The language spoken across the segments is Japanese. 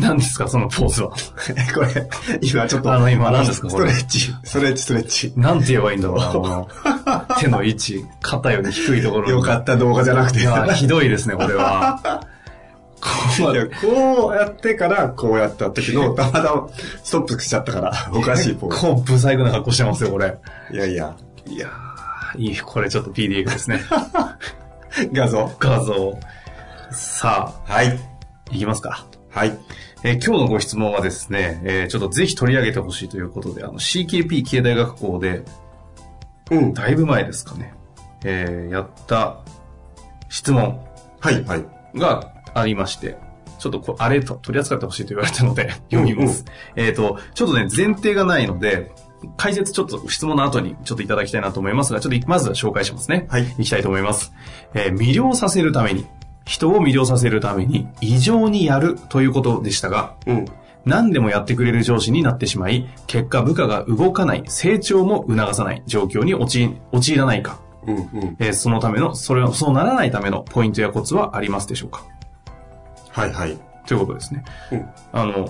何ですか、そのポーズは？これ、今ちょっと。あの今何ですかスこれ？トレッチ。ストレッチ、ストレッチ。なんて言えばいいんだろうの手の位置、肩より低いところに。よかった動画じゃなくて。ひどいですね、これは。こいやこうやってから、こうやった時の、たまたまストップしちゃったから、おかしいポーズ。こう、ブサイクな格好してますよ、これ。いやいや、いやー、いい、これちょっと PDF ですね。画像。画像。さはい。あ、いきますか。はい。えー今日のご質問はですね、えーちょっとぜひ取り上げてほしいということで、あの CKP 経済学校で、うん。だいぶ前ですかね、えーやった質問はい、はい。がありまして、ちょっとこあれと取り扱ってほしいと言われたので読みます。えっ、と、ちょっとね、前提がないので、解説ちょっと質問の後にちょっといただきたいなと思いますが、ちょっとまずは紹介しますね。はいいきたいと思います。えー魅了させるために、人を魅了させるために異常にやるということでしたが、うん。何でもやってくれる上司になってしまい、結果部下が動かない、成長も促さない状況に陥陥らないか、うん、うん。えーそのための、それは、そうならないためのポイントやコツはありますでしょうか？はい、はい。ということですね。うん。あの、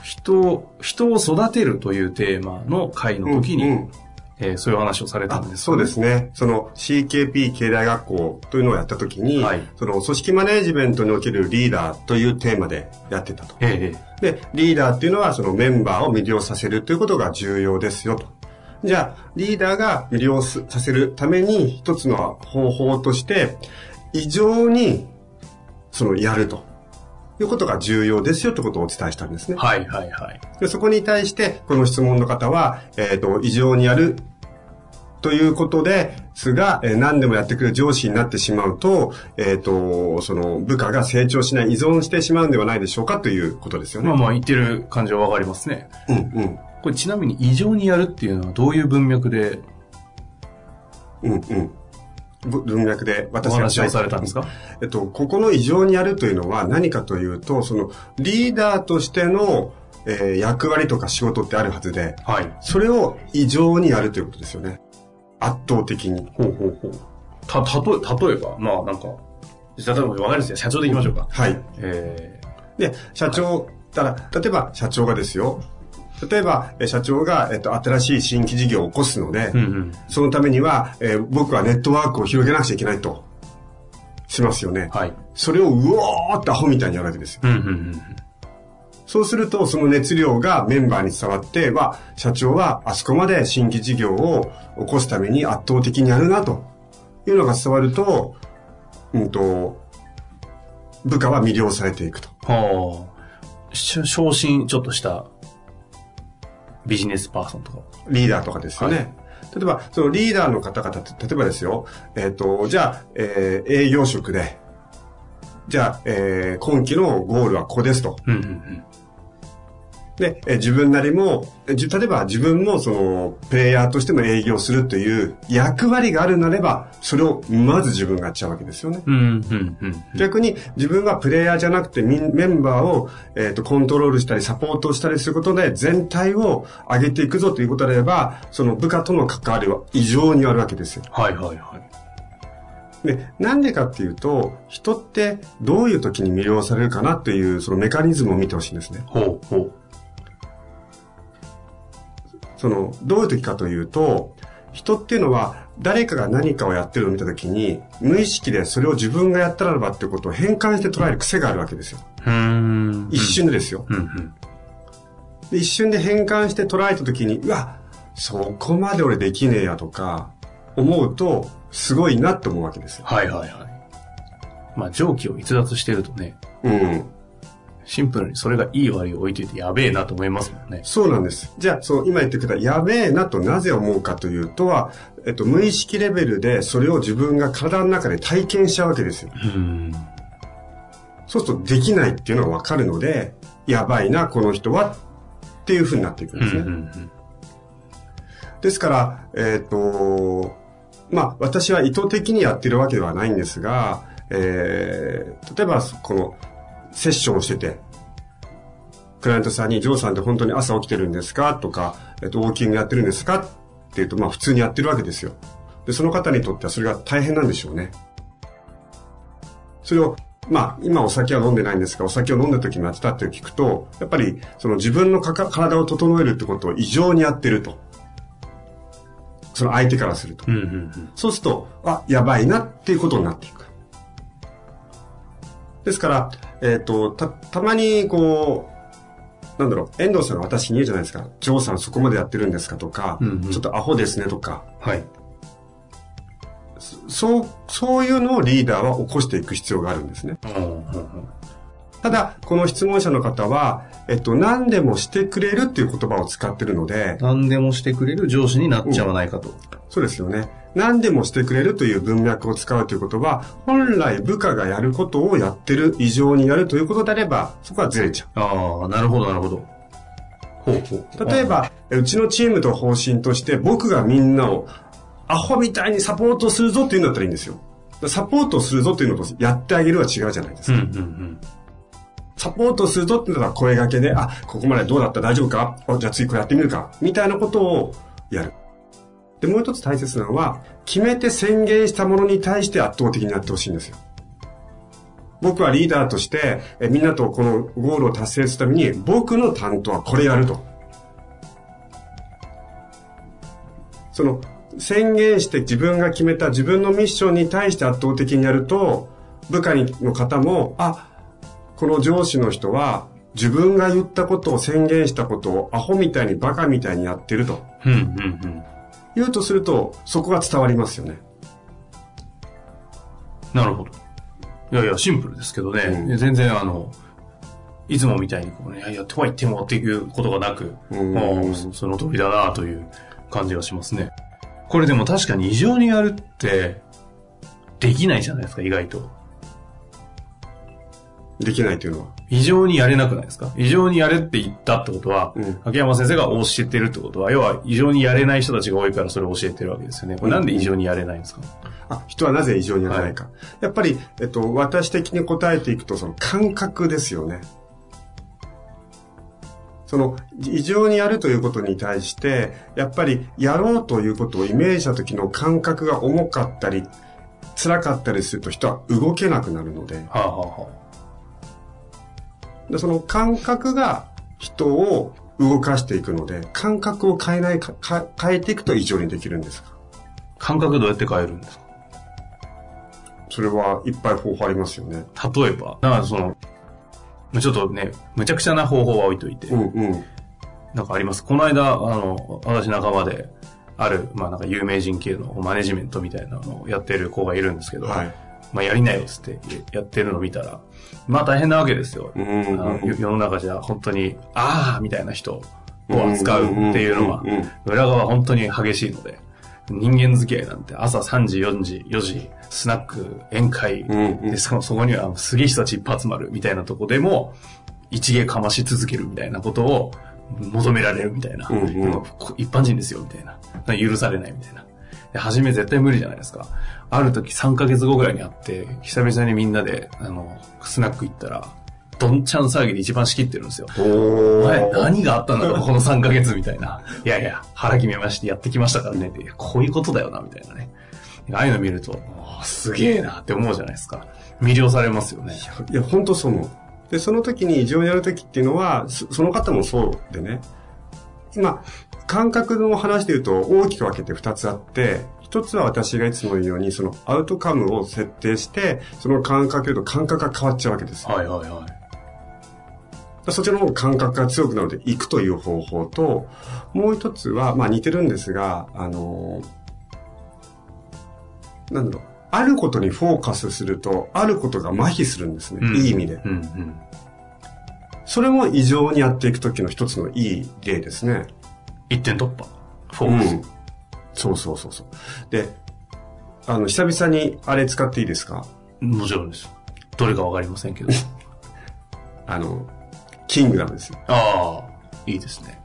人を、人を育てるというテーマの会の時に、うんうんえーそういう話をされたんです。そうですね。その CKP 経済学校というのをやったときに、はいその組織マネジメントにおけるリーダーというテーマでやってたと。ええで、リーダーっていうのはそのメンバーを魅了させるということが重要ですよと。じゃあ、リーダーが魅了させるために一つの方法として、異常にそのやるということが重要ですよということをお伝えしたんですね。はいはいはい。でそこに対して、この質問の方は、えっ、と、異常にやるということですが、えー何でもやってくれる上司になってしまうと、えっ、と、その部下が成長しない、依存してしまうんではないでしょうかということですよね。まあまあ言ってる感じはわかりますね。うんうん。これちなみに異常にやるっていうのはどういう文脈で？うんうん。ぶ文脈でお私が話をされたんですか？えっと、ここの異常にやるというのは何かというと、そのリーダーとしての、えー役割とか仕事ってあるはずで、はい。それを異常にやるということですよね。圧倒的に。ほうほうほう。た、例え、例えば、まあなんか、例えばわかりますよ。社長でいきましょうか。はい。えで、社長、たら、例えば社長がですよ。例えば、え社長が、えっと、新しい新規事業を起こすので、ー、うんうん。そのためには、えー僕はネットワークを広げなくちゃいけないと、しますよね。はい。それをうおーってアホみたいにやるわけですよ。うんうんうん。そうすると、その熱量がメンバーに伝わって、は、社長はあそこまで新規事業を起こすために圧倒的にやるな、というのが伝わると、うんと、部下は魅了されていくと。はあ。し昇進ちょっとしたビジネスパーソンとか。リーダーとかですよね。はい例えば、そのリーダーの方々って、例えばですよ、えっ、と、じゃあ、えー営業職で、じゃあ、えー今期のゴールはここですと。うんうんうん。で、えー自分なりも、例えば自分もその、プレイヤーとしても営業するという役割があるなれば、それをまず自分がやっちゃうわけですよね。うんうんうん。逆に自分はプレイヤーじゃなくてメンバーを、えー、とコントロールしたりサポートしたりすることで全体を上げていくぞということであれば、その部下との関わりは異常にあるわけですよ。はいはいはい。で、なんでかっていうと、人ってどういう時に魅了されるかなっていうそのメカニズムを見てほしいんですね。ほうほう。その、どういう時かというと、人っていうのは誰かが何かをやってるのを見た時に、無意識でそれを自分がやったらばってことを変換して捉える癖があるわけですよ。一瞬でですよ。うんうん。で一瞬で変換して捉えた時に、うわ、そこまで俺できねえやとか、思うと、すごいなって思うわけですよ。はいはいはい。まあ、蒸気を逸脱してるとね、うん。シンプルにそれがいい悪いを置いといてやべえなと思いますもんね。そうなんです。じゃあ、その今言ってくれた、やべえなとなぜ思うかというとは、えっと、無意識レベルでそれを自分が体の中で体験しちゃうわけですよ。うん。そうするとできないっていうのがわかるので、やばいな、この人は、っていう風になっていくんうんですね。うんうん。ですから、えっ、と、まあ、私は意図的にやってるわけではないんですが、えー例えば、この、セッションをしてて、クライアントさんに、ジョーさんって本当に朝起きてるんですか？とか、えっ、と、ウォーキングやってるんですか？って言うと、まあ、普通にやってるわけですよ。で、その方にとってはそれが大変なんでしょうね。それを、まあ、今お酒は飲んでないんですが、お酒を飲んだ時にやってたって聞くと、やっぱり、その自分のかか体を整えるってことを異常にやってると。その相手からすると。うんうんうん。そうすると、あ、やばいなっていうことになっていく。ですから、えっ、と、た、たまに、こう、なんだろう、遠藤さんが私に言うじゃないですか。ジョーさんそこまでやってるんですかとか、うんうんちょっとアホですねとか、はい。そう、そういうのをリーダーは起こしていく必要があるんですね。うんうんうん。ただ、この質問者の方は、えっと、何でもしてくれるっていう言葉を使ってるので、何でもしてくれる上司になっちゃわないかと。そうですよね。何でもしてくれるという文脈を使うということは、本来部下がやることをやってる、異常にやるということであれば、そこはずれちゃああ、なるほどなるほど。ほうほう。う。例えば、うちのチームの方針として、僕がみんなをアホみたいにサポートするぞっていうんだったらいいんですよ。サポートするぞっていうのとやってあげるは違うじゃないですか。うんうんうん。サポートするぞっていうのは声掛けで、あ、ここまでどうだった？大丈夫か？あじゃあ次これやってみるか？みたいなことをやる。で、もう一つ大切なのは、決めて宣言したものに対して圧倒的にやってほしいんですよ。僕はリーダーとして、えみんなとこのゴールを達成するために、僕の担当はこれやると。その、宣言して自分が決めた自分のミッションに対して圧倒的にやると、部下の方も、あ、この上司の人は自分が言ったことを宣言したことをアホみたいにバカみたいにやってるとうんうんうん。言うとするとそこが伝わりますよね。なるほど。いやいや、シンプルですけどね。うん全然あの、いつもみたいにこうね、いやいや、とは言ってもっていうことがなく、うんもうそその通りだなという感じがしますね。これでも確かに異常にやるって、できないじゃないですか、意外と。できないというのは。異常にやれなくないですか？異常にやれって言ったってことは、うん秋山先生が教えてるってことは、要は異常にやれない人たちが多いからそれを教えてるわけですよね。これなんで異常にやれないんですか、あ、人はなぜ異常にやらないか。やっぱり、えっと、私的に答えていくとその感覚ですよね。その、異常にやるということに対して、やっぱりやろうということをイメージした時の感覚が重かったり、辛かったりすると人は動けなくなるので、はあ、はあはでその感覚が人を動かしていくので、感覚を変えないか、か変えていくと異常にできるんです。あ、感覚どうやって変えるんですか？それはいっぱい方法ありますよね。例えば、だからその、ちょっとね、むちゃくちゃな方法は置いといて、うんうん。なんかあります？この間、あの、私仲間で、ある、まあなんか有名人系のマネジメントみたいなのをやってる子がいるんですけど、はい。まあやりなよっつってやってるのを見たら、まあ大変なわけですよ。うんうんあの世世の中じゃ本当に、ああみたいな人を扱うっていうのはうんうんうんうん、裏側本当に激しいので、人間付き合いなんて朝3時、4時、4時、スナック、宴会、うんうんでそそこにはすげえ人たちいっぱい集まるみたいなとこでも、一芸かまし続けるみたいなことを求められるみたいな。うんうん一般人ですよみたいな。許されないみたいな。で初め絶対無理じゃないですか。ある時3ヶ月後ぐらいに会って、久々にみんなで、あの、スナック行ったら、どんちゃん騒ぎで一番仕切ってるんですよ。おお前ー。何があったんだろう、この3ヶ月みたいな。いやいや、腹決めましてやってきましたからねって、こういうことだよな、みたいなね。ああいうの見ると、すげえなって思うじゃないですか。魅了されますよね。いや、本当そう思う。で、その時に異常にやる時っていうのは、そその方もそうでね。今、感覚の話で言うと大きく分けて2つあって、一つは私がいつも言うように、そのアウトカムを設定して、その感覚と感覚が変わっちゃうわけです。はいはいはい。そちらの感覚が強くなるので行くという方法と、もう一つは、まあ似てるんですが、あの、なんだろう、あることにフォーカスすると、あることが麻痺するんですね。いい意味で。うんうん。それも異常にやっていくときの一つのいい例ですね。一点突破。フォーカス。うん。そうそうそうそう。で、あの、久々にあれ使っていいですか？もちろんです。どれかわかりませんけど。あの、キングダムですよ。ああ、いいですね。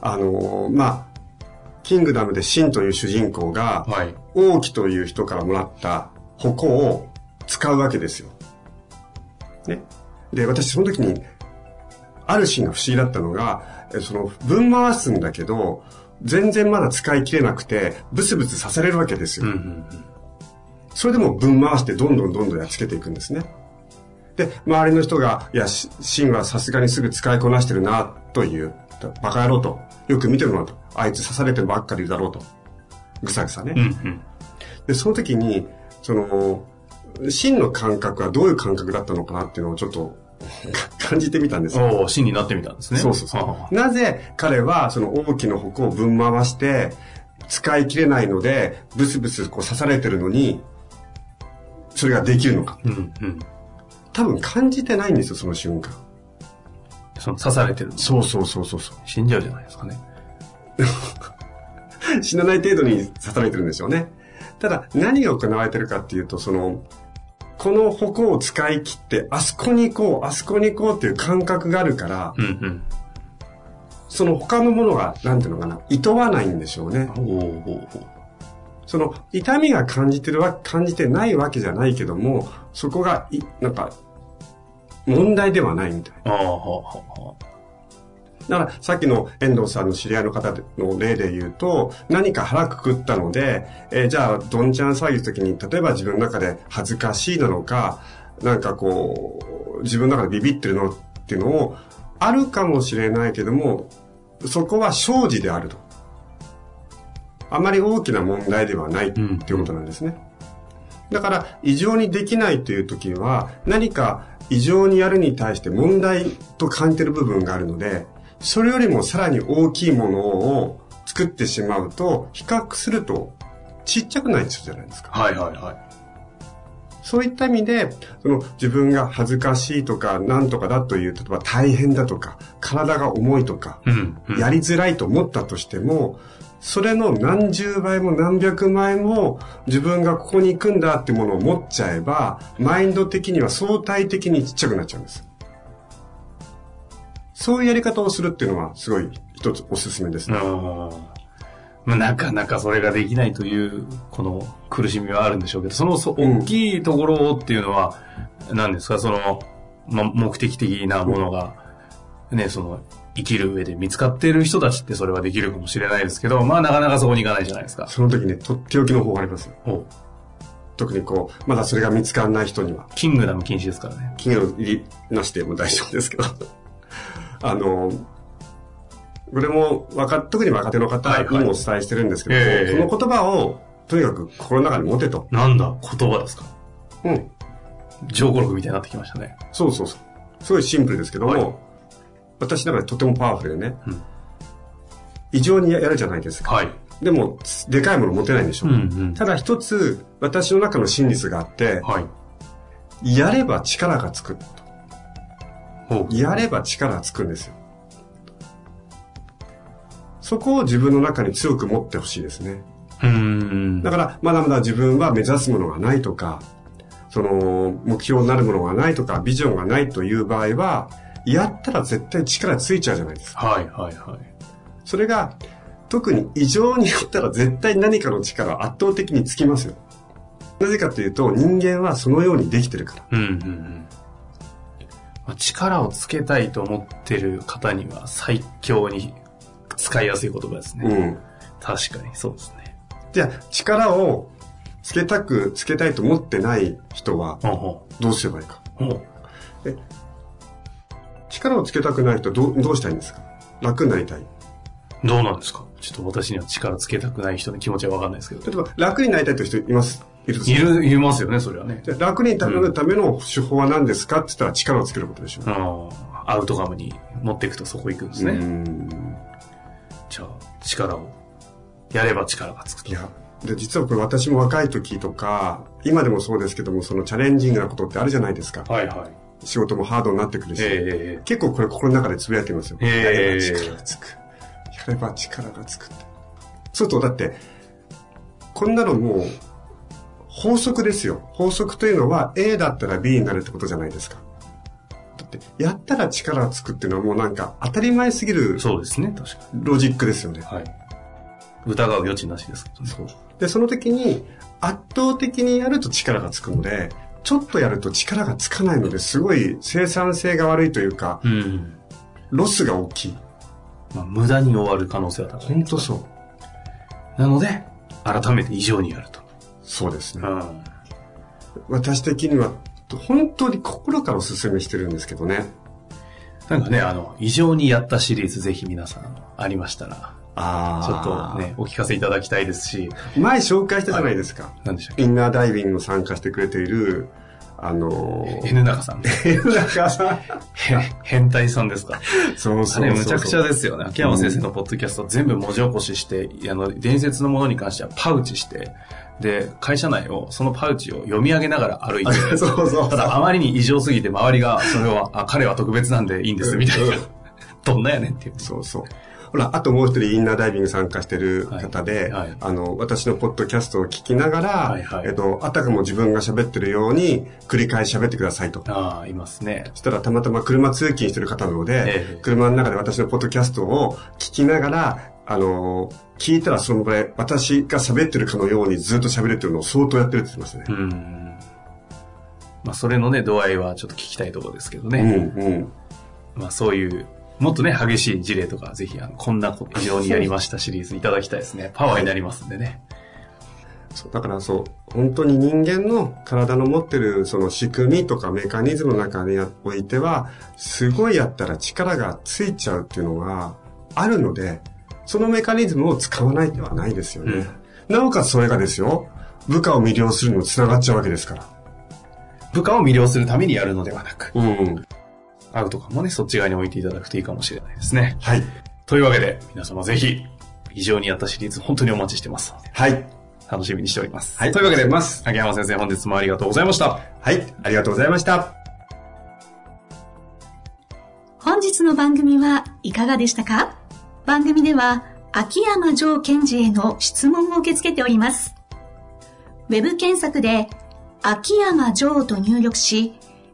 あの、まあ、キングダムでシンという主人公が、はい。王毅という人からもらった矛を使うわけですよ。ね。で、私その時に、あるシーンが不思議だったのが、えその、分回すんだけど、全然まだ使い切れなくて、ブスブス刺されるわけですよ。うんうんうん。それでも分回してどんどんどんどんやっつけていくんですね。で、周りの人が、いや、しシンはさすがにすぐ使いこなしてるな、という、バカ野郎と、よく見てるなと、あいつ刺されてばっかりだろうと、ぐさぐさね。うんうん。で、その時に、その、真の感覚はどういう感覚だったのかなっていうのをちょっと感じてみたんですよ。おお、真になってみたんですね。そうそうそあう。なぜ彼はその大きな矛をぶん回して使い切れないので、ブスブスこう刺されてるのに、それができるのか。あうんうん。多分感じてないんですよ、その瞬間。その刺されてるのそうそうそうそうそ死んじゃうじゃないですかね。う。死なない程度に刺されてるんでしょうね。ただ、何が行われてるかっていうと、その、この矛を使い切って、あそこに行こう、あそこに行こうっていう感覚があるから、うんうん。その他のものが、なんていうのかな、厭わないんでしょうね。その、痛みが感じてるわ、感じてないわけじゃないけども、そこが、い、なんか、問題ではないみたい。ああ、だから、さっきの遠藤さんの知り合いの方の例で言うと、何か腹くくったので、えーじゃあ、どんちゃん騒ぎの時に、例えば自分の中で恥ずかしいなのか、なんかこう、自分の中でビビってるのっていうのを、あるかもしれないけども、そこは生じであると。あまり大きな問題ではないっていうことなんですね。だから、異常にできないという時は、何か異常にやるに対して問題と感じてる部分があるので、それよりもさらに大きいものを作ってしまうと、比較するとちっちゃくないじゃないですか。あ。はいはいはい。そういった意味で、その自分が恥ずかしいとか、なんとかだという、例えば大変だとか、体が重いとか、うん、うん。やりづらいと思ったとしても、それの何十倍も何百倍も自分がここに行くんだってものを持っちゃえば、マインド的には相対的にちっちゃくなっちゃうんです。そういうやり方をするっていうのはすごい一つおすすめですね。うんまあ、なかなかそれができないという、この苦しみはあるんでしょうけど、そのそうん大きいところっていうのは、何ですか、その、まあ、目的的なものが、ね、その、生きる上で見つかっている人たちってそれはできるかもしれないですけど、まあなかなかそこに行かないじゃないですか。その時ね、とっておきの方法がありますよ。お特にこう、まだそれが見つからない人には。キングダム禁止ですからね。期限を入りなしでも大丈夫ですけど。あの、これも若、特に若手の方にもお伝えしてるんですけど、はいはいええこの言葉をとにかく心の中に持てと。なんだ、言葉ですか？うん。上語録みたいになってきましたね。そうそうそう。すごいシンプルですけども、はい私の中でとてもパワフルでね、うん異常にやるじゃないですか。はい。でも、でかいもの持てないんでしょ。うんうんただ一つ、私の中の真実があって、はい。やれば力がつく。おやれば力がつくんですよ。そこを自分の中に強く持ってほしいですね。うーん。だから、まだまだ自分は目指すものがないとか、その、目標になるものがないとか、ビジョンがないという場合は、やったら絶対力ついちゃうじゃないですか。はいはいはい。それが、特に異常にやったら絶対何かの力は圧倒的につきますよ。なぜかというと、人間はそのようにできてるから。うんうんうん。まあ力をつけたいと思ってる方には最強に使いやすい言葉ですね。うん。確かにそうですね。じゃあ、力をつけたく、つけたいと思ってない人は、どうすればいいか？う。ほう。力をつけたくない人はどう、どうしたいんですか？楽になりたい。どうなんですか？ちょっと私には力つけたくない人の気持ちはわかんないですけど。例えば、楽になりたいという人います？いるいる、いますよね、それはね。じゃあ楽になるための手法は何ですかって言ったら力をつけることでしょう。うん。アウトカムに持っていくとそこ行くんですね。うんじゃあ、力を。やれば力がつくと。いや、で、実はこれ私も若い時とか、今でもそうですけども、そのチャレンジングなことってあるじゃないですか。はいはい。仕事もハードになってくるし、え結構これ心の中でつぶやいてますよ。へーやれば力がつく。やれば力がつくって。そうすると、だって、こんなのもう、法則ですよ。法則というのは A だったら B になるってことじゃないですか。だって、やったら力がつくっていうのはもうなんか当たり前すぎるそうですね、確かロジックですよね。に。はい。疑う余地なしですね。そう。で、その時に圧倒的にやると力がつくので、ちょっとやると力がつかないのですごい生産性が悪いというか、うん。ロスが大きい。まあ、無駄に終わる可能性は高い。本当そう。なので、改めて異常にやると。そうですね。ん。私的には、本当に心からお勧めしてるんですけどね。なんかね、あの、異常にやったシリーズぜひ皆さんありましたら、あちょっとね、お聞かせいただきたいですし、前紹介したじゃないですか。何でしたっけ？インナーダイビングに参加してくれている、あのー、N 中さん。中さん。へ変態さんですか？そうそうそうそう。あれ、むちゃくちゃですよね。秋山先生のポッドキャスト全部文字起こしして、あの、伝説のものに関してはパウチして、で、会社内を、そのパウチを読み上げながら歩いて、そうそう。ただあまりに異常すぎて周りが、それは、あ、彼は特別なんでいいんです、みたいな。どんなやねんっていう。そうそう。ほら、あともう一人インナーダイビング参加してる方で、はいはいあの、私のポッドキャストを聞きながら、はいはいえっと、あたかも自分が喋ってるように繰り返し喋ってくださいと。ああ、いますね。そしたらたまたま車通勤してる方なので、ええ車の中で私のポッドキャストを聞きながら、あの聞いたらそのぐらい私が喋ってるかのようにずっと喋れてるのを相当やってるって言ってましたね。うん。まあ、それのね、度合いはちょっと聞きたいところですけどうん、ね。うん。まあ、そういう、もっとね、激しい事例とか、ぜひ、あの、こんな異常にやりましたシリーズいただきたいですね。パワーになりますんでね。そうだからそう、本当に人間の体の持ってるその仕組みとかメカニズムの中においては、すごいやったら力がついちゃうっていうのがあるので、そのメカニズムを使わないではないですよね。なおかつそれがですよ、部下を魅了するのにつながっちゃうわけですから。部下を魅了するためにやるのではなく、うん。アウトかもね、そっち側に置いていただくといいかもしれないですね。はい。というわけで、皆様ぜひ、異常にやったシリーズ、本当にお待ちしてますので。はい。楽しみにしております。はいというわけで、ます秋山先生、本日もありがとうございました。はい。ありがとうございました。本日の番組はいかがでしたか？番組では秋山城賢治への質問を受け付けております。ウェブ検索で秋山城と入力し、